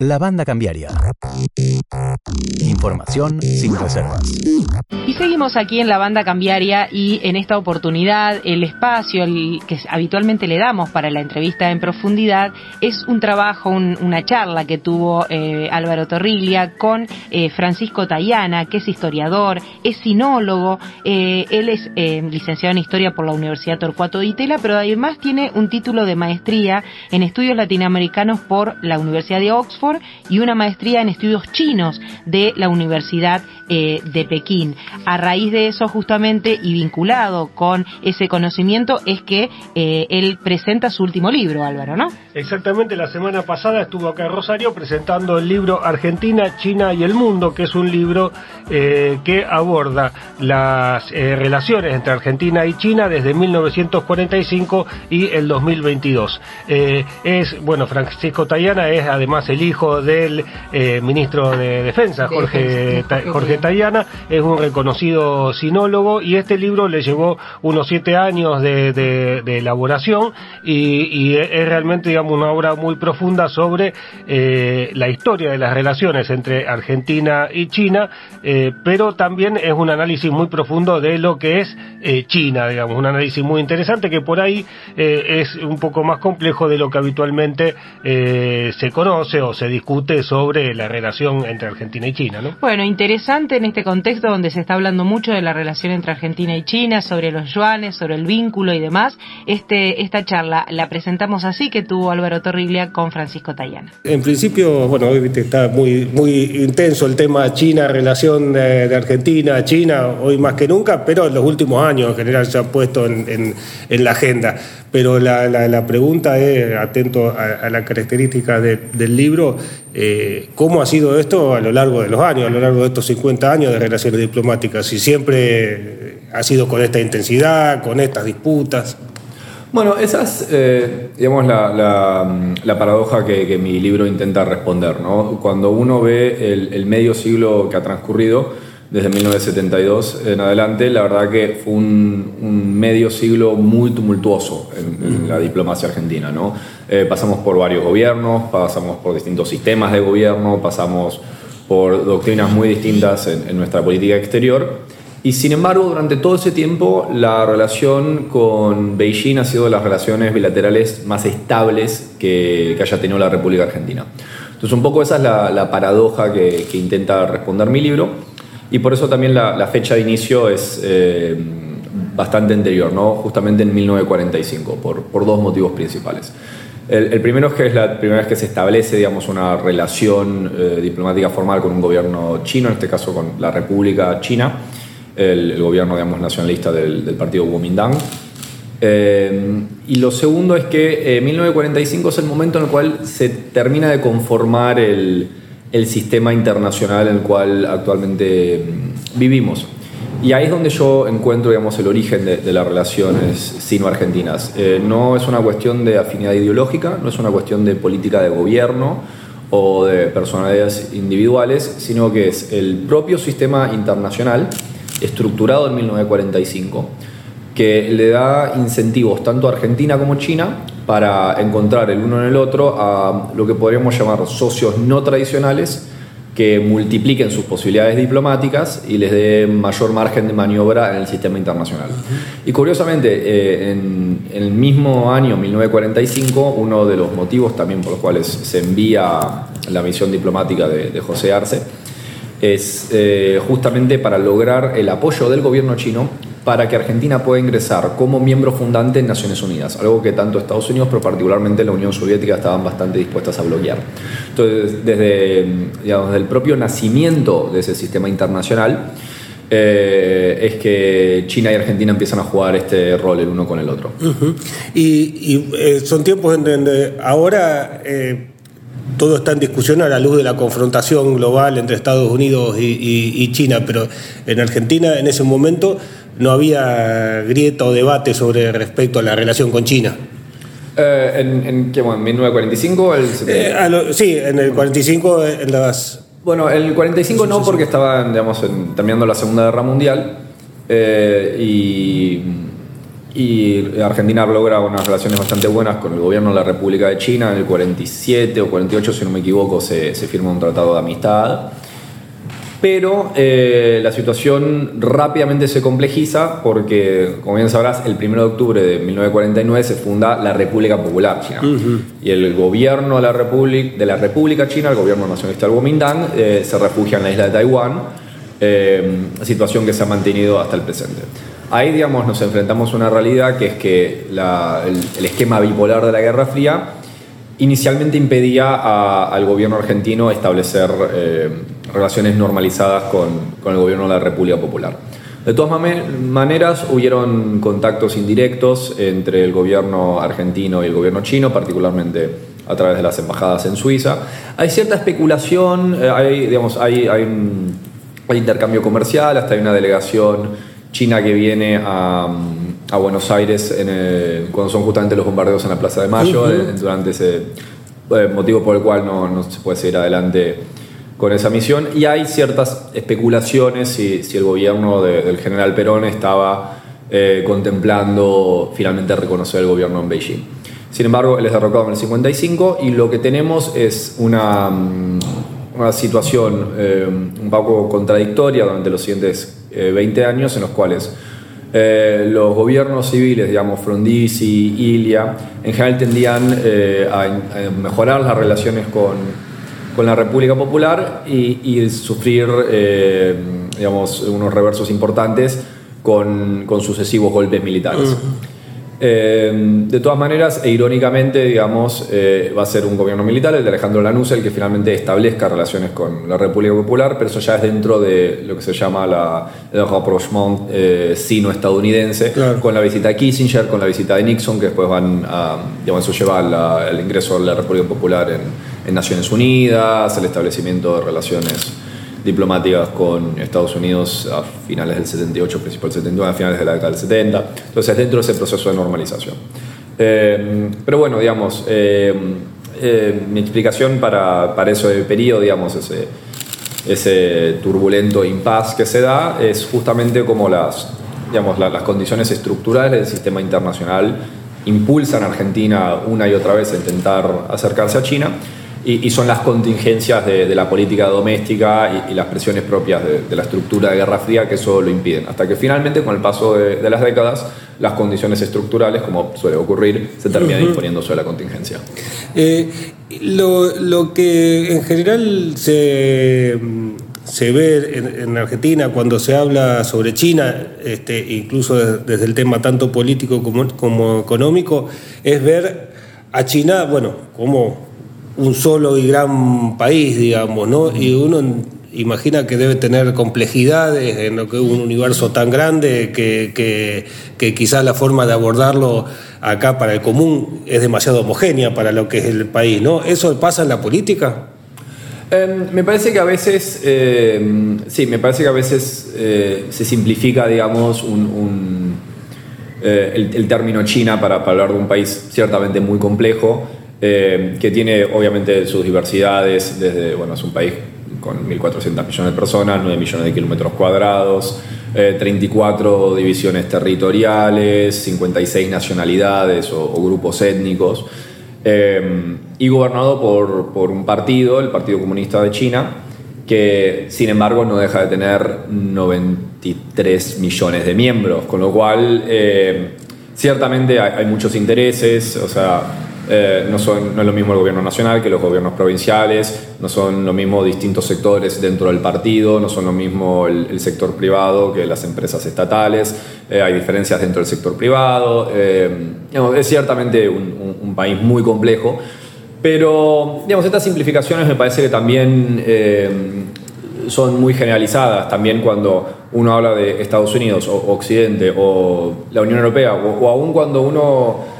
La banda cambiaria. Información sin reservas. Y seguimos aquí en la banda cambiaria y en esta oportunidad el espacio que habitualmente le damos para la entrevista en profundidad es un trabajo, una charla que tuvo eh, Álvaro Torriglia con eh, Francisco Tayana, que es historiador, es sinólogo, eh, él es licenciado en historia por la Universidad Torcuato de Itela, pero además tiene un título de maestría en estudios latinoamericanos por la Universidad de Oxford y una maestría en estudios chinos de la Universidad eh, de Pekín. A raíz de eso, justamente, y vinculado con ese conocimiento, es que eh, él presenta su último libro, Álvaro, ¿no? Exactamente, la semana pasada estuvo acá en Rosario presentando el libro Argentina, China y el Mundo, que es un libro eh, que aborda las relaciones entre Argentina y China desde 1945 y el 2022. es, bueno, Francisco Tayana es además el hijo del eh, ministro de Defensa, Jorge, Jorge Tayana, es un reconocido sinólogo y este libro le llevó unos siete años de, elaboración y, es realmente, digamos, una obra muy profunda sobre eh, la historia de las relaciones entre Argentina y China, eh, pero también es un análisis muy profundo de lo que es China, digamos, un análisis muy interesante que por ahí es un poco más complejo de lo que habitualmente se conoce o se discute sobre la relación entre Argentina y China, ¿no? Bueno, interesante en este contexto donde se está hablando mucho de la relación entre Argentina y China, sobre los yuanes, sobre el vínculo y demás. Este, esta charla la presentamos así que tuvo Álvaro Torriglia con Francisco Tayana. En principio, bueno, hoy está muy, muy intenso el tema China, relación de, Argentina, China, hoy más que nunca, pero en los últimos años en general se ha puesto en, la agenda. Pero la, la, pregunta es, atento a, la característica del libro, eh, cómo ha sido esto a lo largo de los años, a lo largo de estos 50 años de relaciones diplomáticas, si siempre ha sido con esta intensidad, con estas disputas. Bueno, esa es, eh, digamos, la, paradoja que, mi libro intenta responder. ¿no? Cuando uno ve el medio siglo que ha transcurrido, desde 1972 en adelante, la verdad que fue un, medio siglo muy tumultuoso en, la diplomacia argentina. ¿no? Eh, pasamos por varios gobiernos, pasamos por distintos sistemas de gobierno, pasamos por doctrinas muy distintas en, nuestra política exterior. Y sin embargo, durante todo ese tiempo, la relación con Beijing ha sido de las relaciones bilaterales más estables que, haya tenido la República Argentina. Entonces, un poco esa es la, paradoja que, que intenta responder mi libro. Y por eso también la, fecha de inicio es eh, bastante anterior, ¿no? justamente en 1945, por, por dos motivos principales. El, primero es que es la primera vez que se establece digamos, una relación eh, diplomática formal con un gobierno chino, en este caso con la República China, el, gobierno digamos, nacionalista del, del partido Kuomintang. Eh, y lo segundo es que 1945 es el momento en el cual se termina de conformar el, el sistema internacional en el cual actualmente mm, vivimos. Y ahí es donde yo encuentro digamos, el origen de, las relaciones sino-argentinas. Eh, no es una cuestión de afinidad ideológica, no es una cuestión de política de gobierno o de personalidades individuales, sino que es el propio sistema internacional estructurado en 1945 que le da incentivos tanto a Argentina como China para encontrar el uno en el otro a lo que podríamos llamar socios no tradicionales que multipliquen sus posibilidades diplomáticas y les dé mayor margen de maniobra en el sistema internacional. Y curiosamente, eh, en, el mismo año, 1945, uno de los motivos también por los cuales se envía la misión diplomática de, José Arce es eh, justamente para lograr el apoyo del gobierno chino para que Argentina pueda ingresar como miembro fundante en Naciones Unidas, algo que tanto Estados Unidos, pero particularmente la Unión Soviética, estaban bastante dispuestas a bloquear. Entonces, desde, digamos, el propio nacimiento de ese sistema internacional, eh, es que China y Argentina empiezan a jugar este rol el uno con el otro. Y, eh, son tiempos en donde ahora eh, todo está en discusión a la luz de la confrontación global entre Estados Unidos y China, pero en Argentina en ese momento no había grieta o debate sobre respecto a la relación con China. Eh, ¿En, qué, bueno, ¿En 1945? El eh, sí, en el 45 en las... Bueno, en el 45 no, porque estaban, digamos, terminando la Segunda Guerra Mundial eh, y y Argentina logra unas relaciones bastante buenas con el gobierno de la República de China. En el 47 o 48, si no me equivoco, se, se firma un tratado de amistad. Pero eh, la situación rápidamente se complejiza porque, como bien sabrás, el 1 de octubre de 1949 se funda la República Popular China. Y el gobierno de la, República, de la República China, el gobierno nacionalista del Kuomintang, eh, se refugia en la isla de Taiwán, eh, situación que se ha mantenido hasta el presente. Ahí, digamos, nos enfrentamos a una realidad que es que el, esquema bipolar de la Guerra Fría inicialmente impedía al gobierno argentino establecer eh, relaciones normalizadas con, el gobierno de la República Popular. De todas maneras, hubieron contactos indirectos entre el gobierno argentino y el gobierno chino, particularmente a través de las embajadas en Suiza. Hay cierta especulación, eh, hay, digamos, hay, hay, un, hay intercambio comercial, hasta hay una delegación China que viene a, Buenos Aires cuando son justamente los bombardeos en la Plaza de Mayo, durante ese eh, motivo por el cual no, se puede seguir adelante con esa misión. Y hay ciertas especulaciones si, el gobierno del general Perón estaba eh, contemplando finalmente reconocer el gobierno en Beijing. Sin embargo, él es derrocado en el 55 y lo que tenemos es una, mm, una situación eh, un poco contradictoria durante los siguientes 20 eh, años en los cuales los gobiernos civiles, digamos, Frondizi, Ilia, en general tendían a, mejorar las relaciones con, con la República Popular y, sufrir, digamos, unos reversos importantes con, con sucesivos golpes militares. Eh, de todas maneras, e irónicamente, digamos, eh, va a ser un gobierno militar, el de Alejandro Lanús, el que finalmente establezca relaciones con la República Popular, pero eso ya es dentro de lo que se llama la, el rapprochement eh, sino-estadounidense, con la visita de Kissinger, con la visita de Nixon, que después van a, digamos, eso lleva al ingreso de la República Popular en, en Naciones Unidas, el establecimiento de relaciones diplomáticas con Estados Unidos a finales del 78, principal 79, a finales de la década del 70. Entonces, dentro de ese proceso de normalización. Eh, pero bueno, digamos, eh, eh, mi explicación para, para ese periodo, digamos, ese, ese turbulento impas que se da, es justamente como las, digamos, las condiciones estructurales del sistema internacional impulsan a Argentina una y otra vez a intentar acercarse a China y, son las contingencias de, la política doméstica y, las presiones propias de, la estructura de Guerra Fría que eso lo impiden. Hasta que finalmente, con el paso de, las décadas, las condiciones estructurales, como suele ocurrir, se terminan imponiendo sobre la contingencia. Eh, lo, que en general se, se ve en, Argentina cuando se habla sobre China, este, incluso desde el tema tanto político como, como económico, es ver a China, bueno, como un solo y gran país, digamos, ¿no? Y uno imagina que debe tener complejidades en lo que un universo tan grande que, que, quizás la forma de abordarlo acá para el común es demasiado homogénea para lo que es el país, ¿no? ¿Eso pasa en la política? Em, me parece que a veces, em, sí, me parece que a veces eh, se simplifica, digamos, un, eh, el, término China para, para hablar de un país ciertamente muy complejo. Eh, que tiene obviamente sus diversidades, desde, bueno, es un país con 1.400 millones de personas, 9 millones de kilómetros cuadrados, 34 eh, divisiones territoriales, 56 nacionalidades o, grupos étnicos, eh, y gobernado por, por, un partido, el Partido Comunista de China, que sin embargo no deja de tener 93 millones de miembros, con lo cual ciertamente hay, hay muchos intereses, o sea, eh, no, son, no es lo mismo el gobierno nacional que los gobiernos provinciales, no son lo mismo distintos sectores dentro del partido, no son lo mismo el, sector privado que las empresas estatales, eh, hay diferencias dentro del sector privado, eh, es ciertamente un, país muy complejo, pero digamos, estas simplificaciones me parece que también son muy generalizadas, también cuando uno habla de Estados Unidos o Occidente o la Unión Europea, o, o aún cuando uno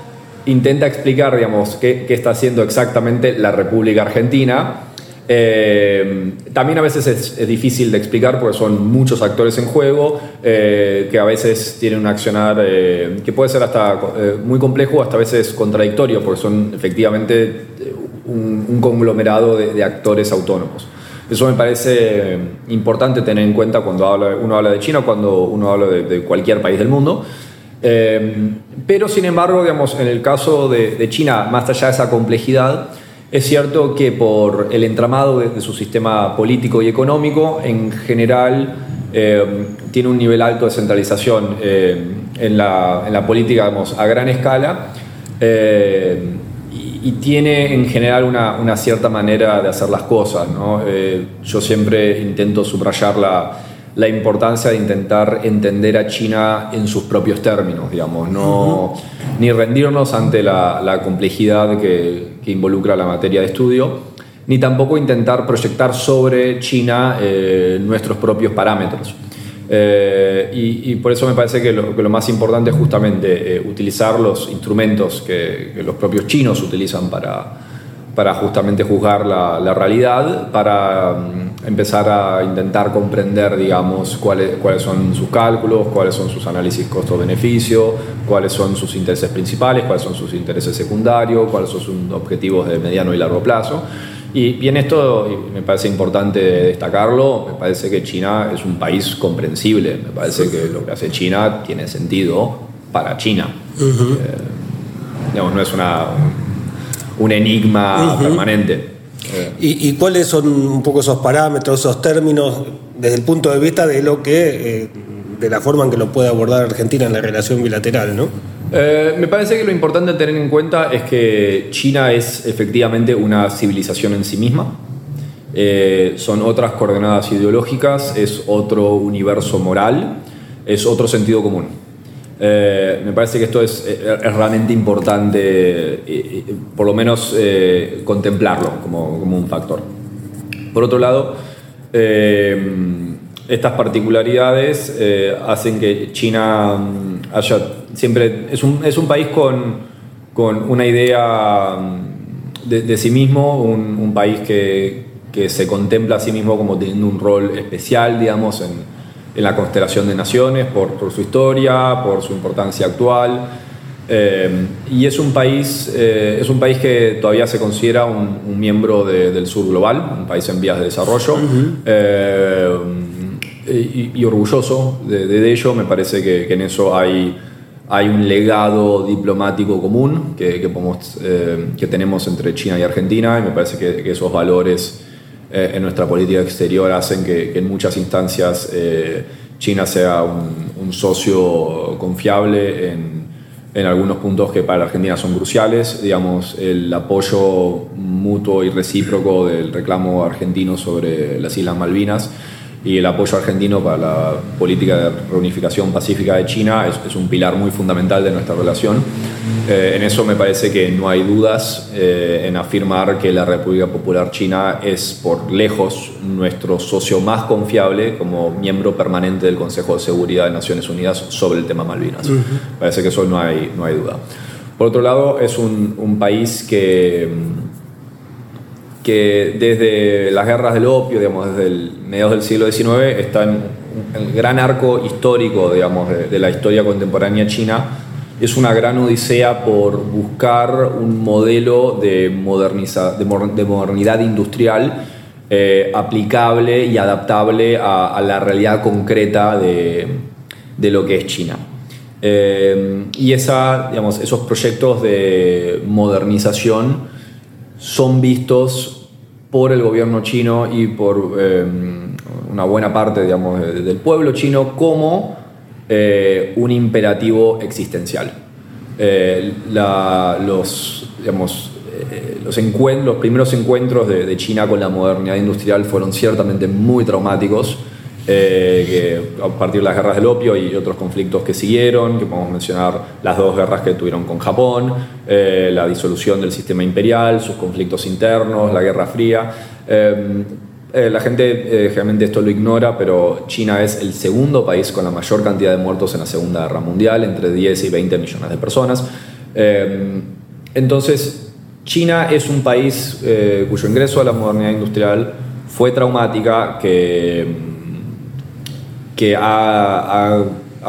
intenta explicar, digamos, qué, está haciendo exactamente la República Argentina. Eh, también a veces es, difícil de explicar porque son muchos actores en juego, eh, que a veces tienen un accionar eh, que puede ser hasta muy complejo, hasta a veces contradictorio, porque son efectivamente un, conglomerado de, actores autónomos. Eso me parece importante tener en cuenta cuando uno habla de China, cuando uno habla de cualquier país del mundo. Eh, pero sin embargo, digamos, en el caso de, China, más allá de esa complejidad, es cierto que por el entramado de, su sistema político y económico, en general eh, tiene un nivel alto de centralización en la, política digamos, a gran escala y, tiene en general una, cierta manera de hacer las cosas. yo siempre intento subrayar la la importancia de intentar entender a China en sus propios términos, digamos, no, ni rendirnos ante la, complejidad que, involucra la materia de estudio, ni tampoco intentar proyectar sobre China eh, nuestros propios parámetros. Eh, y, por eso me parece que lo, más importante es justamente eh, utilizar los instrumentos que, los propios chinos utilizan para, para justamente juzgar la, la realidad, para mm, empezar a intentar comprender, digamos, cuáles, cuáles son sus cálculos, cuáles son sus análisis costo-beneficio, cuáles son sus intereses principales, cuáles son sus intereses secundarios, cuáles son sus objetivos de mediano y largo plazo. Y, en esto me parece importante destacarlo, me parece que China es un país comprensible, me parece que lo que hace China tiene sentido para China. Eh, digamos, no es una, un, enigma permanente. ¿Y, cuáles son un poco esos parámetros, esos términos, desde el punto de vista de lo que, eh, de la forma en que lo puede abordar Argentina en la relación bilateral, ¿no? Eh, me parece que lo importante a tener en cuenta es que China es efectivamente una civilización en sí misma. Eh, son otras coordenadas ideológicas, es otro universo moral, es otro sentido común. Eh, me parece que esto es, eh, realmente importante, eh, por lo menos contemplarlo como, un factor. Por otro lado, estas particularidades hacen que China mm, haya siempre. Es un, es un país con, con, una idea mm, de, sí mismo, un, un país que, que, se contempla a sí mismo como teniendo un rol especial, digamos, en, en la constelación de naciones por, por su historia, por su importancia actual. Eh, y es un, país, eh, es un país que todavía se considera un, miembro del sur global, un país en vías de desarrollo. Eh, y, orgulloso de, ello, me parece que, en eso hay, hay un legado diplomático común que, que, podemos, que tenemos entre China y Argentina, y me parece que, que esos valores eh, en nuestra política exterior hacen que, en muchas instancias eh, China sea un, socio confiable en, en, algunos puntos que para la Argentina son cruciales, digamos, el apoyo mutuo y recíproco del reclamo argentino sobre las Islas Malvinas y el apoyo argentino para la política de reunificación pacífica de China es, un pilar muy fundamental de nuestra relación. Eh, en eso me parece que no hay dudas eh, en afirmar que la República Popular China es por lejos nuestro socio más confiable como miembro permanente del Consejo de Seguridad de Naciones Unidas sobre el tema Malvinas. Parece que eso no hay, no hay duda. Por otro lado, es un, un país que que desde las guerras del opio, digamos, desde el mediados del siglo XIX, está en el gran arco histórico, digamos, de, la historia contemporánea china. Es una gran odisea por buscar un modelo de, moderniza, de, modernidad industrial eh, aplicable y adaptable a, la realidad concreta de, de, lo que es China. Eh, y esa, digamos, esos proyectos de modernización son vistos por el gobierno chino y por eh, una buena parte digamos, del pueblo chino como eh, un imperativo existencial. Eh, los, digamos, los, los, primeros encuentros de China con la modernidad industrial fueron ciertamente muy traumáticos eh, que a partir de las guerras del opio y otros conflictos que siguieron, que podemos mencionar las dos guerras que tuvieron con Japón, eh, la disolución del sistema imperial, sus conflictos internos, la Guerra Fría. Eh, la gente generalmente esto lo ignora, pero China es el segundo país con la mayor cantidad de muertos en la Segunda Guerra Mundial, entre 10 y 20 millones de personas. entonces, China es un país cuyo ingreso a la modernidad industrial fue traumática, que que ha,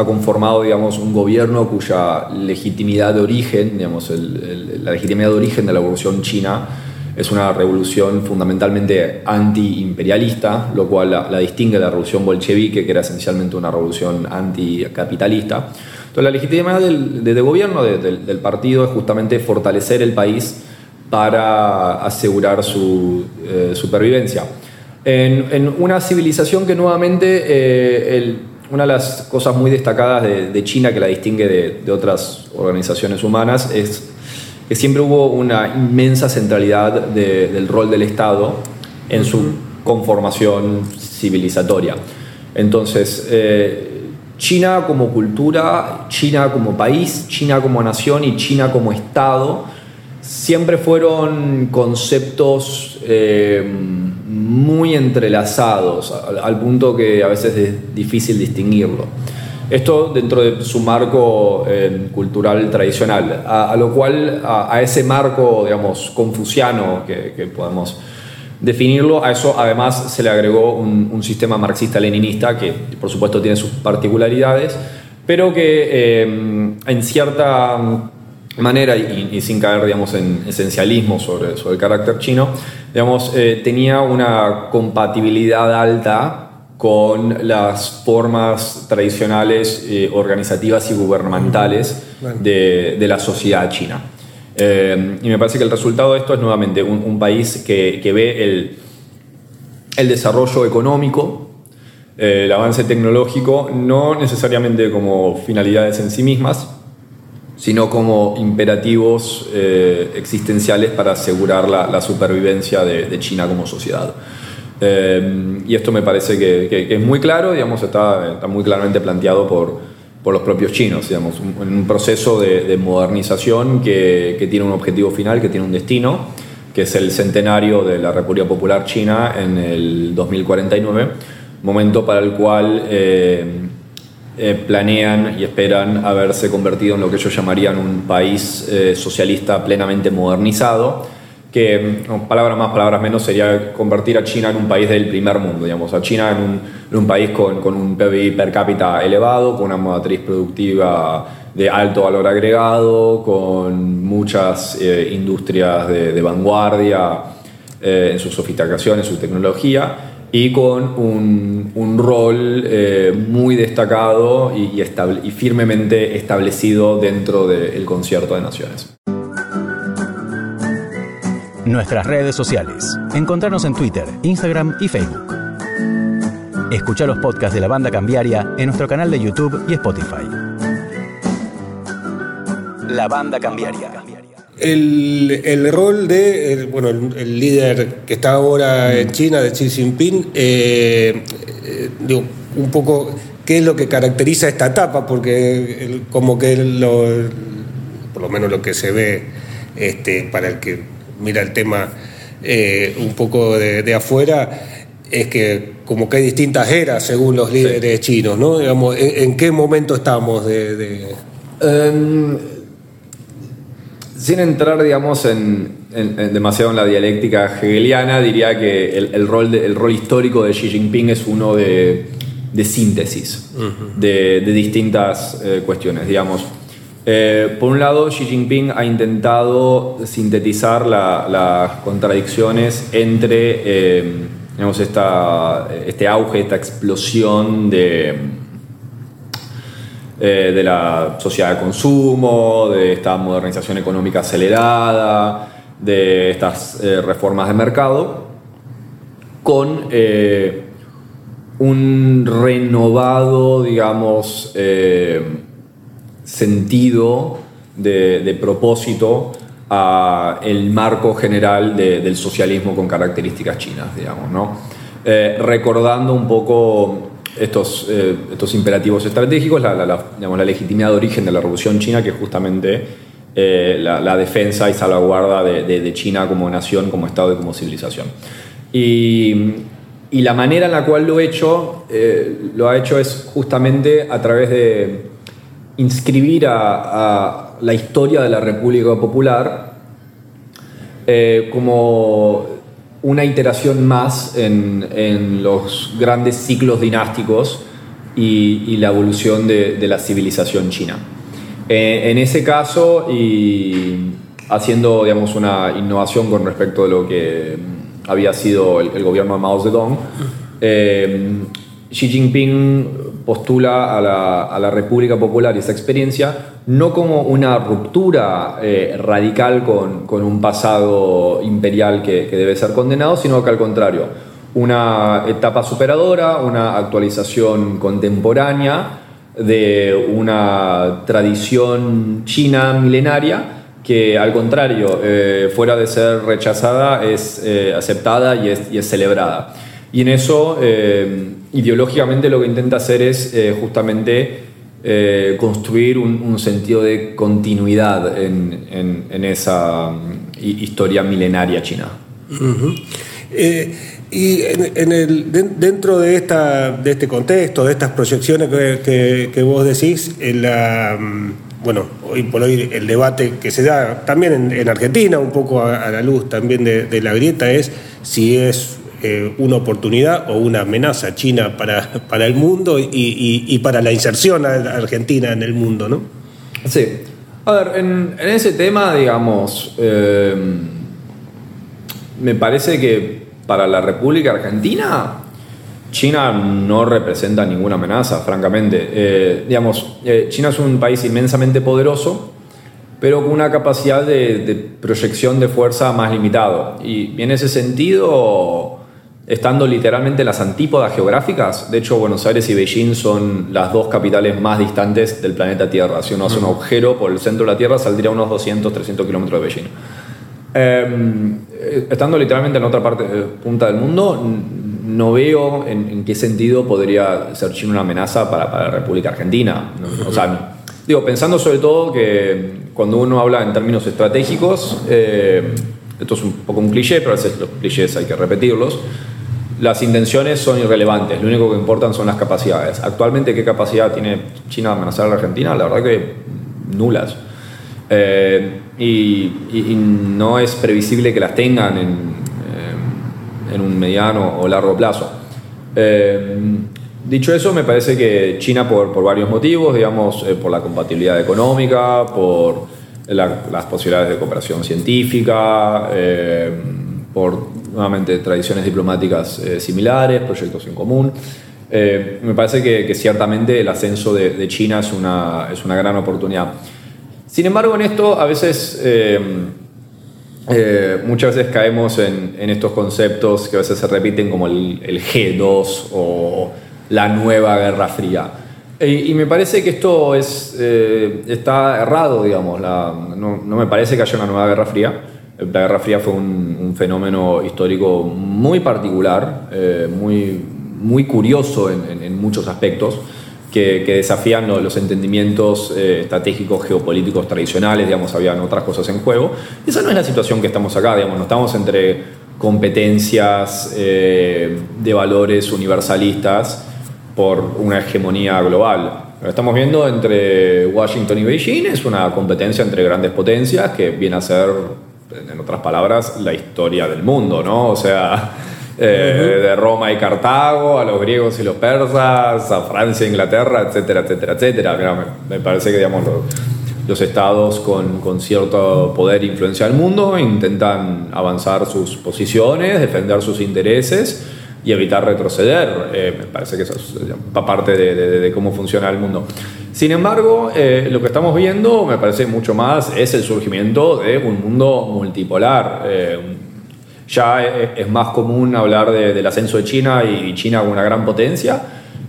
conformado digamos, un gobierno cuya legitimidad de origen, digamos, la legitimidad de origen de la revolución china es una revolución fundamentalmente anti-imperialista, lo cual la, distingue de la revolución bolchevique, que era esencialmente una revolución anticapitalista. Entonces la legitimidad del, de, de gobierno de- del, del partido es justamente fortalecer el país para asegurar su eh, supervivencia. En, en una civilización que nuevamente, eh, el- una de las cosas muy destacadas de, de China que la distingue de, de otras organizaciones humanas es que siempre hubo una inmensa centralidad de- del rol del Estado en su conformación civilizatoria. Entonces, eh, China como cultura, China como país, China como nación y China como Estado siempre fueron conceptos eh, muy entrelazados, al, punto que a veces es difícil distinguirlo. Esto dentro de su marco eh, cultural tradicional, a, lo cual a, ese marco, digamos, confuciano que, podemos definirlo, a eso además se le agregó un, un sistema marxista-leninista que por supuesto tiene sus particularidades, pero que eh, en cierta manera y, y sin caer digamos, en esencialismo sobre, sobre el carácter chino, digamos, eh, tenía una compatibilidad alta con las formas tradicionales, eh, organizativas y gubernamentales de, de la sociedad china. Eh, y me parece que el resultado de esto es nuevamente un, un país que, que ve el, el desarrollo económico, el avance tecnológico, no necesariamente como finalidades en sí mismas, sino como imperativos eh, existenciales para asegurar la, la supervivencia de, China como sociedad. Eh, y esto me parece que, que- es muy claro, digamos, está, está muy claramente planteado por, por los propios chinos, digamos, un, un proceso de, de modernización que, que tiene un objetivo final, que tiene un destino, que es el centenario de la República Popular China en el 2049, momento para el cual eh, eh, planean y esperan haberse convertido en lo que ellos llamarían un país eh, socialista plenamente modernizado, que palabras más, palabras menos sería convertir a China en un país del primer mundo, digamos, a China en un, en un país con, con un PBI per cápita elevado, con una matriz productiva de alto valor agregado, con muchas eh, industrias de, de vanguardia eh, en su sofisticación, en su tecnología, y con un, un rol eh, muy destacado y, firmemente establecido dentro del concierto de naciones. Nuestras redes sociales. Encontrarnos en Twitter, Instagram y Facebook. Escucha los podcasts de la banda cambiaria en nuestro canal de YouTube y Spotify. La banda cambiaria. El, el rol de el- bueno, el, el líder que está ahora en China, de Xi Jinping, eh, eh, digo, un poco qué es lo que caracteriza esta etapa, porque el- como que lo, por lo menos lo que se ve este, para el que mira el tema eh, un poco de, de afuera, es que como que hay distintas eras según los líderes chinos, ¿no? Digamos, ¿en, en qué momento estamos de- de Em, sin entrar, digamos, en, en- en demasiado en la dialéctica hegeliana, diría que el, el rol, de- el rol histórico de Xi Jinping es uno de, de síntesis de, de distintas eh, cuestiones, digamos. Eh, por un lado, Xi Jinping ha intentado sintetizar la- las contradicciones entre eh, digamos, esta, este auge, esta explosión de, eh, de la sociedad de consumo, de esta modernización económica acelerada, de estas eh, reformas de mercado, con eh, un renovado, digamos, sentido de, propósito a el marco general de- del socialismo con características chinas, digamos, ¿no? Recordando un poco estos, eh, estos imperativos estratégicos, la, digamos, la legitimidad de origen de la Revolución China, que es justamente eh, la, defensa y salvaguarda de, China como nación, como Estado y como civilización. Y, y la manera en la cual lo, he hecho, eh, lo ha hecho es justamente a través de inscribir a, la historia de la República Popular como una iteración más en, en los grandes ciclos dinásticos y, y la evolución de, de la civilización china. Eh, en ese caso, y haciendo digamos, una innovación con respecto de lo que había sido el, el gobierno de Mao Zedong, eh, Xi Jinping postula a la, a la, República Popular y esa experiencia no como una ruptura eh, radical con, con, un pasado imperial que, que, debe ser condenado, sino que al contrario, una etapa superadora, una actualización contemporánea de una tradición china milenaria que al contrario, eh, fuera de ser rechazada, es eh, aceptada y es, y es, celebrada. Y en eso, eh, ideológicamente, lo que intenta hacer es justamente construir un, sentido de continuidad en, esa mm, historia milenaria china. y en, el, dentro de, esta, de este contexto, de estas proyecciones que, vos decís, mm, bueno, hoy por hoy el debate que se da también en, Argentina, un poco a, la luz también de, la grieta, es si es eh, una oportunidad o una amenaza china para, para el mundo y, para la inserción argentina en el mundo, ¿no? Sí. A ver, en, ese tema, digamos, eh, me parece que para la República Argentina China no representa ninguna amenaza, francamente. Eh, digamos, China es un país inmensamente poderoso, pero con una capacidad de, proyección de fuerza más limitado. Y en ese sentido, estando literalmente en las antípodas geográficas, de hecho Buenos Aires y Beijing son las dos capitales más distantes del planeta Tierra. Si uno hace un agujero por el centro de la Tierra, saldría a unos 200, 300 kilómetros de Beijing. Em, eh, estando literalmente en otra parte, punta del mundo, no veo en, qué sentido podría ser China una amenaza para, la República Argentina. O sea, digo, pensando sobre todo que cuando uno habla en términos estratégicos, eh, esto es un poco un cliché, pero a veces los clichés hay que repetirlos, las intenciones son irrelevantes, lo único que importan son las capacidades. Actualmente, ¿qué capacidad tiene China de amenazar a la Argentina? La verdad que nulas. Eh, y, no es previsible que las tengan en, en un mediano o largo plazo. Eh, dicho eso, me parece que China, por, varios motivos, digamos, eh, por la compatibilidad económica, por las posibilidades de cooperación científica, eh, por nuevamente tradiciones diplomáticas similares, proyectos en común. me parece que, ciertamente el ascenso de, China es una, es una gran oportunidad. Sin embargo, en esto a veces eh, muchas veces caemos en, estos conceptos que a veces se repiten como el, G2 o la nueva Guerra Fría. Y, me parece que esto es, eh, está errado, digamos. no, me parece que haya una nueva Guerra Fría. La Guerra Fría fue un, fenómeno histórico muy particular, eh, muy, muy curioso en muchos aspectos que, desafían los, entendimientos eh, estratégicos geopolíticos tradicionales, digamos, habían otras cosas en juego. esa no es la situación que estamos acá, digamos, no estamos entre competencias eh, de valores universalistas por una hegemonía global. Lo estamos viendo entre Washington y Beijing, es una competencia entre grandes potencias que viene a ser, en otras palabras, la historia del mundo, ¿no? O sea, eh, de Roma y Cartago, a los griegos y los persas, a Francia, e Inglaterra, etcétera, etcétera, etcétera. Me, parece que digamos, los, estados con, con, cierto poder e influencia del mundo intentan avanzar sus posiciones, defender sus intereses y evitar retroceder. Eh, me parece que eso es parte de, cómo funciona el mundo. Sin embargo, eh, lo que estamos viendo me parece mucho más es el surgimiento de un mundo multipolar, ya es más común hablar del ascenso de China y China como una gran potencia,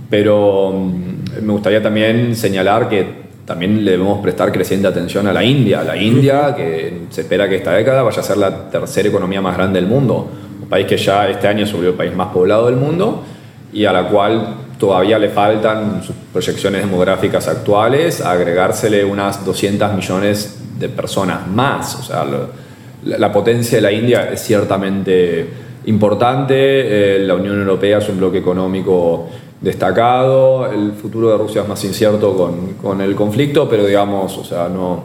pero mm, me gustaría también señalar que también le debemos prestar creciente atención a la India. La India, que se espera que esta década vaya a ser la tercera economía más grande del mundo, un país que ya este año se volvió el país más poblado del mundo y a la cual todavía le faltan sus proyecciones demográficas actuales, agregársele unas 200 millones de personas más. O sea, la, potencia de la India es ciertamente importante, eh, la Unión Europea es un bloque económico destacado, el futuro de Rusia es más incierto con, el conflicto, pero digamos, o sea, no,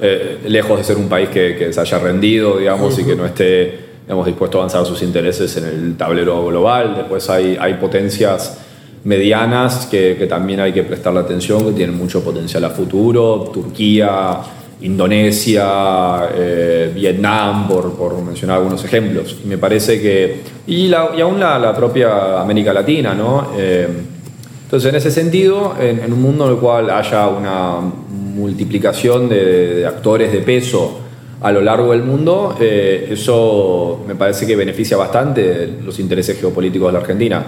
eh, lejos de ser un país que, se haya rendido, digamos, y que no esté digamos, dispuesto a avanzar sus intereses en el tablero global. Después hay, hay potencias medianas que, también hay que prestarle atención, que tienen mucho potencial a futuro, Turquía, Indonesia, eh, Vietnam, por, por, mencionar algunos ejemplos. Y me parece que, y aún la, propia América Latina, ¿no? Eh, Entonces, en ese sentido, en, un mundo en el cual haya una multiplicación de, actores de peso a lo largo del mundo, eh, eso me parece que beneficia bastante los intereses geopolíticos de la Argentina.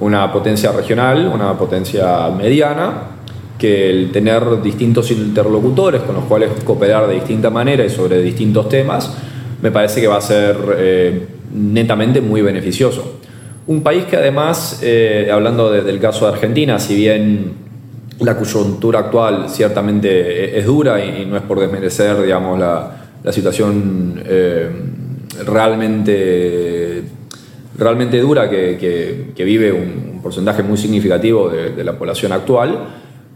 Una potencia regional, una potencia mediana, que el tener distintos interlocutores con los cuales cooperar de distinta manera y sobre distintos temas, me parece que va a ser eh, netamente muy beneficioso. Un país que además, eh, hablando del caso de Argentina, si bien la coyuntura actual ciertamente es dura y, no es por desmerecer, digamos, la, situación eh, realmente, realmente dura que, vive un, porcentaje muy significativo de, la población actual,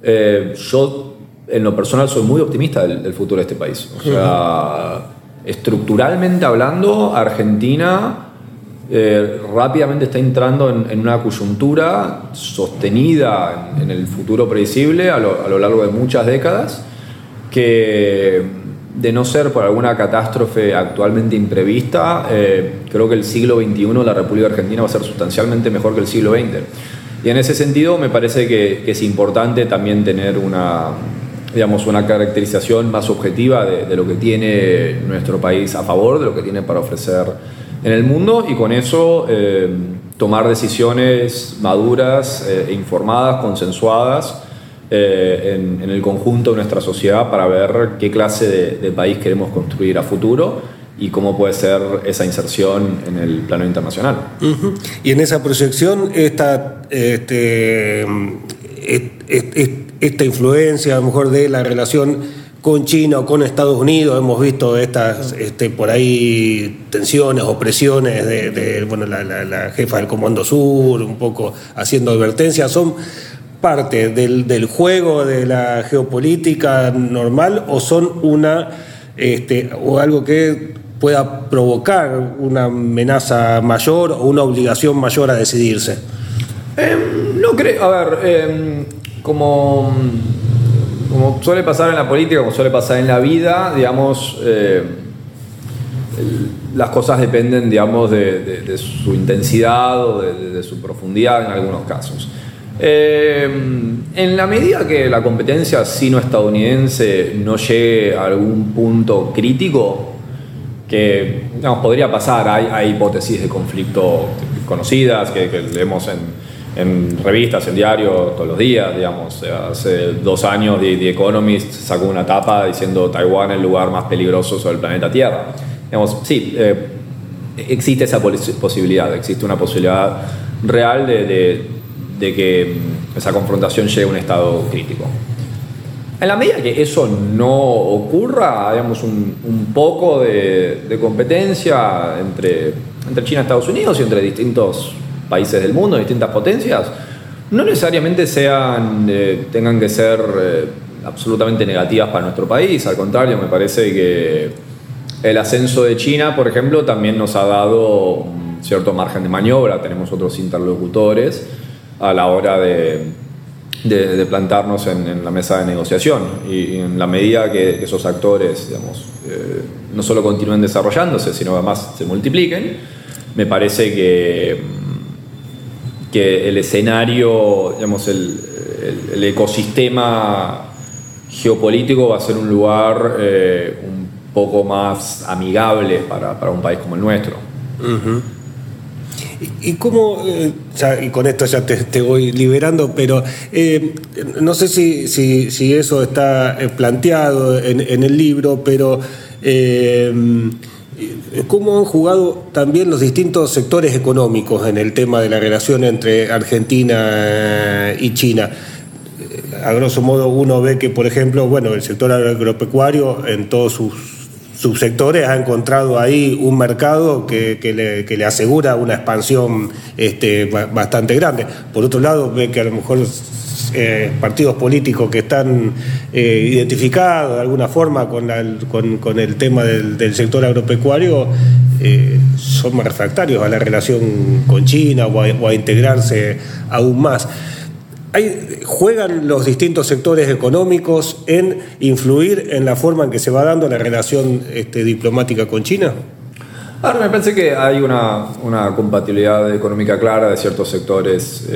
eh, yo en lo personal soy muy optimista del, futuro de este país. O sea, estructuralmente hablando, Argentina eh, rápidamente está entrando en, una coyuntura sostenida en, el futuro previsible a lo, largo de muchas décadas, que de no ser por alguna catástrofe actualmente imprevista, eh, creo que el siglo XXI la República Argentina va a ser sustancialmente mejor que el siglo XX. Y en ese sentido me parece que, es importante también tener una, digamos, una caracterización más objetiva de, lo que tiene nuestro país a favor, de lo que tiene para ofrecer en el mundo y con eso eh, tomar decisiones maduras, e informadas, consensuadas eh, en, el conjunto de nuestra sociedad para ver qué clase de, país queremos construir a futuro y cómo puede ser esa inserción en el plano internacional. Y en esa proyección, esta, este, esta influencia a lo mejor de la relación con China o con Estados Unidos. Hemos visto estas este, por ahí tensiones o presiones de, bueno, la, jefa del Comando Sur, un poco haciendo advertencias. ¿Son parte del, juego de la geopolítica normal o son una este, o algo que pueda provocar una amenaza mayor o una obligación mayor a decidirse? Em, no creo, a ver, em, como como suele pasar en la política, como suele pasar en la vida, digamos, eh, las cosas dependen, digamos, de, su intensidad o de, su profundidad en algunos casos. Eh, en la medida que la competencia sino-estadounidense no llegue a algún punto crítico, que digamos, podría pasar, hay, hipótesis de conflicto conocidas que, que leemos en revistas, en diarios, todos los días, digamos. Hace dos años The, Economist sacó una tapa diciendo Taiwán el lugar más peligroso sobre el planeta Tierra. Digamos, sí, eh, existe esa posibilidad, existe una posibilidad real de, que esa confrontación llegue a un estado crítico. En la medida que eso no ocurra, digamos, un, poco de, de, competencia entre, entre China y Estados Unidos y entre distintos países del mundo, distintas potencias, no necesariamente sean, eh, tengan que ser eh, absolutamente negativas para nuestro país, al contrario, me parece que el ascenso de China, por ejemplo, también nos ha dado cierto margen de maniobra, tenemos otros interlocutores a la hora de, plantarnos en, la mesa de negociación y, en la medida que, esos actores, digamos, eh, no solo continúen desarrollándose, sino además se multipliquen, me parece que que el escenario, digamos, el, ecosistema geopolítico va a ser un lugar eh, un poco más amigable para, un país como el nuestro. ¿Y cómo, eh, y con esto ya te, voy liberando, pero eh, no sé si, si, eso está planteado en, en, el libro, pero ¿Cómo han jugado también los distintos sectores económicos en el tema de la relación entre Argentina y China? A grosso modo uno ve que, por ejemplo, bueno, el sector agropecuario en todos sus subsectores ha encontrado ahí un mercado que, le, asegura una expansión este, bastante grande. Por otro lado, ve que a lo mejor eh, partidos políticos que están eh, identificados de alguna forma con, el tema del, sector agropecuario eh, son más refractarios a la relación con China o a, integrarse aún más. ¿Juegan los distintos sectores económicos en influir en la forma en que se va dando la relación este, diplomática con China? Ahora, me parece que hay una, compatibilidad económica clara de ciertos sectores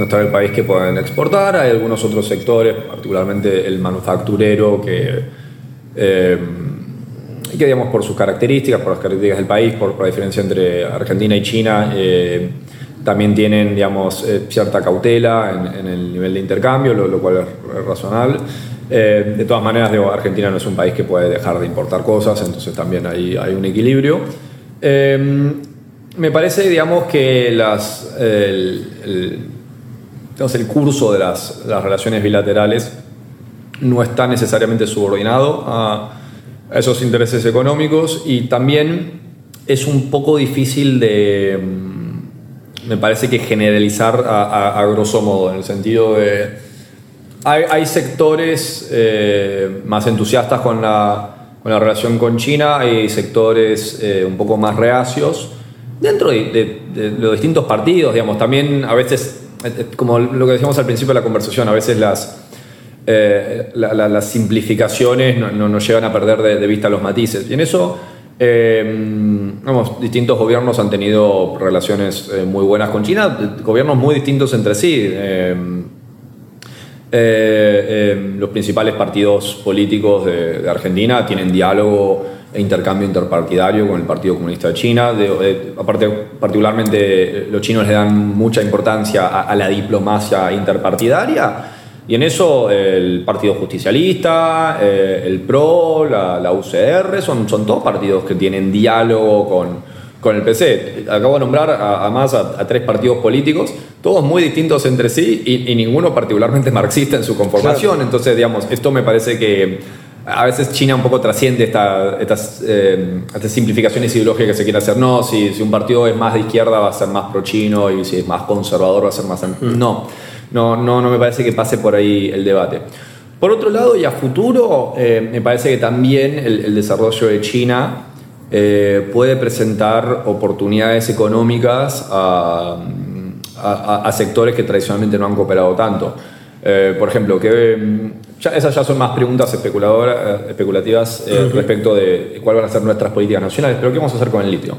no está el país que pueden exportar. Hay algunos otros sectores, particularmente el manufacturero, que, eh, que digamos, por sus características, por las características del país, por, la diferencia entre Argentina y China, eh, también tienen, digamos, eh, cierta cautela en, el nivel de intercambio, lo, cual es razonable. de todas maneras, Argentina no es un país que puede dejar de importar cosas, entonces también hay, hay un equilibrio. me parece, digamos, que las, el entonces el curso de las, relaciones bilaterales no está necesariamente subordinado a, esos intereses económicos y también es un poco difícil de, mm, me parece que generalizar a, grosso modo, en el sentido de, hay, sectores eh, más entusiastas con la, relación con China, hay sectores eh, un poco más reacios, dentro de, de, los distintos partidos, digamos, también a veces como lo que decíamos al principio de la conversación, a veces las, eh, las simplificaciones no, nos llevan a perder de, vista los matices. Y en eso, eh, distintos gobiernos han tenido relaciones eh, muy buenas con China, gobiernos muy distintos entre sí. los principales partidos políticos de Argentina tienen diálogo e intercambio interpartidario con el Partido Comunista de China. aparte, particularmente los chinos le dan mucha importancia a, la diplomacia interpartidaria. Y en eso el Partido Justicialista, eh, el PRO, la, UCR, son, son todos partidos que tienen diálogo con, con el PC. Acabo de nombrar además a, tres partidos políticos, todos muy distintos entre sí y, ninguno particularmente marxista en su conformación. Entonces, digamos, esto me parece que a veces China un poco trasciende estas, eh, estas, simplificaciones ideológicas que se quiere hacer. No, si, si, un partido es más de izquierda va a ser más pro-chino y si es más conservador va a ser más... Mm. No, no, no, no me parece que pase por ahí el debate. Por otro lado, y a futuro, eh, me parece que también el, desarrollo de China eh, puede presentar oportunidades económicas a, a, sectores que tradicionalmente no han cooperado tanto. por ejemplo, que esas ya son más preguntas especuladoras, eh, especulativas eh, respecto de cuáles van a ser nuestras políticas nacionales, pero ¿qué vamos a hacer con el litio?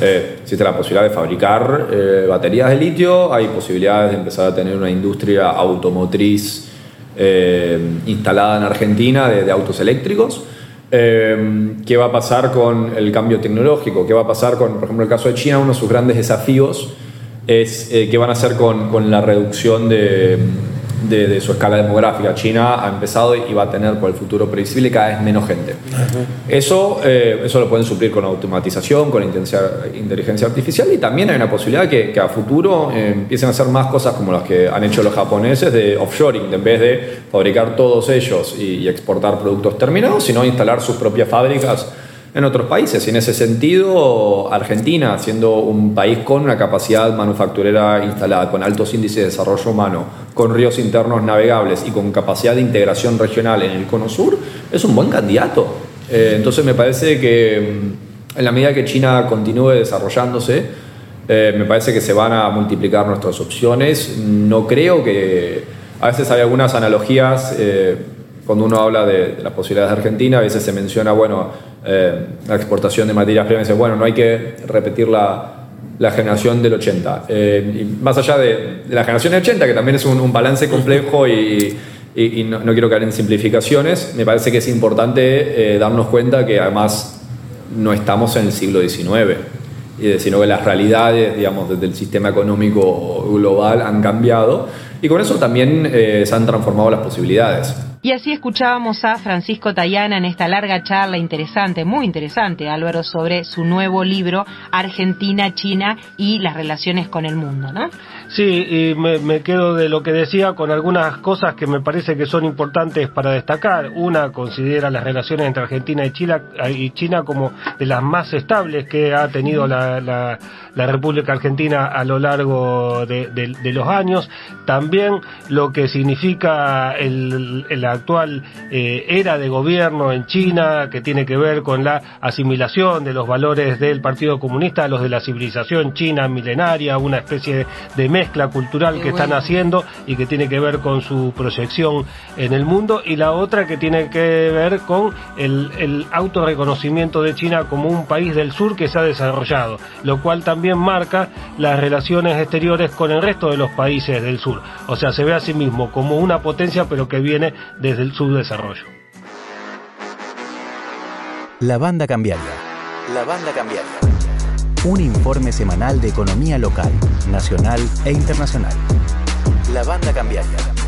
Eh, existe la posibilidad de fabricar baterías de litio, hay posibilidades de empezar a tener una industria automotriz instalada en Argentina de, autos eléctricos. ¿Qué va a pasar con el cambio tecnológico? ¿Qué va a pasar con, por ejemplo, el caso de China? Uno de sus grandes desafíos es qué van a hacer con, con la reducción de de, su escala demográfica. China ha empezado y va a tener por el futuro previsible cada vez menos gente. Eso, eh, eso lo pueden suplir con automatización, con inteligencia artificial y también hay una posibilidad que, que a futuro eh, empiecen a hacer más cosas como las que han hecho los japoneses de offshoring, en vez de fabricar todos ellos y, y exportar productos terminados, sino instalar sus propias fábricas en otros países. Y en ese sentido, Argentina, siendo un país con una capacidad manufacturera instalada, con altos índices de desarrollo humano, con ríos internos navegables y con capacidad de integración regional en el cono sur, es un buen candidato. Eh, entonces me parece que mm, en la medida que China continúe desarrollándose, eh, me parece que se van a multiplicar nuestras opciones. No creo que... A veces hay algunas analogías, eh, cuando uno habla de, de las posibilidades de Argentina, a veces se menciona, bueno, eh, la exportación de materias primas, bueno, no hay que repetir la, la generación del 80. Eh, y más allá de, la generación del 80, que también es un, balance complejo y, y, no, quiero caer en simplificaciones, me parece que es importante eh, darnos cuenta que además no estamos en el siglo XIX, sino que las realidades, digamos, desde el sistema económico global han cambiado y con eso también se han transformado las posibilidades. Y así escuchábamos a Francisco Tayana en esta larga charla interesante, muy interesante, Álvaro, sobre su nuevo libro Argentina, China y las relaciones con el mundo, ¿no? Sí, y me, quedo de lo que decía con algunas cosas que me parece que son importantes para destacar. Una considera las relaciones entre Argentina y China, y China como de las más estables que ha tenido la, la, República Argentina a lo largo de, los años. También lo que significa el, actual eh, era de gobierno en China, que tiene que ver con la asimilación de los valores del Partido Comunista a los de la civilización china milenaria, una especie de, mezcla cultural que están haciendo y que tiene que ver con su proyección en el mundo, y la otra que tiene que ver con el, el autorreconocimiento de China como un país del sur que se ha desarrollado, lo cual también marca las relaciones exteriores con el resto de los países del sur. O sea, se ve a sí mismo como una potencia, pero que viene desde el subdesarrollo. La banda cambiaria. La banda cambiaria. Un informe semanal de economía local, nacional e internacional. La banda cambiaria.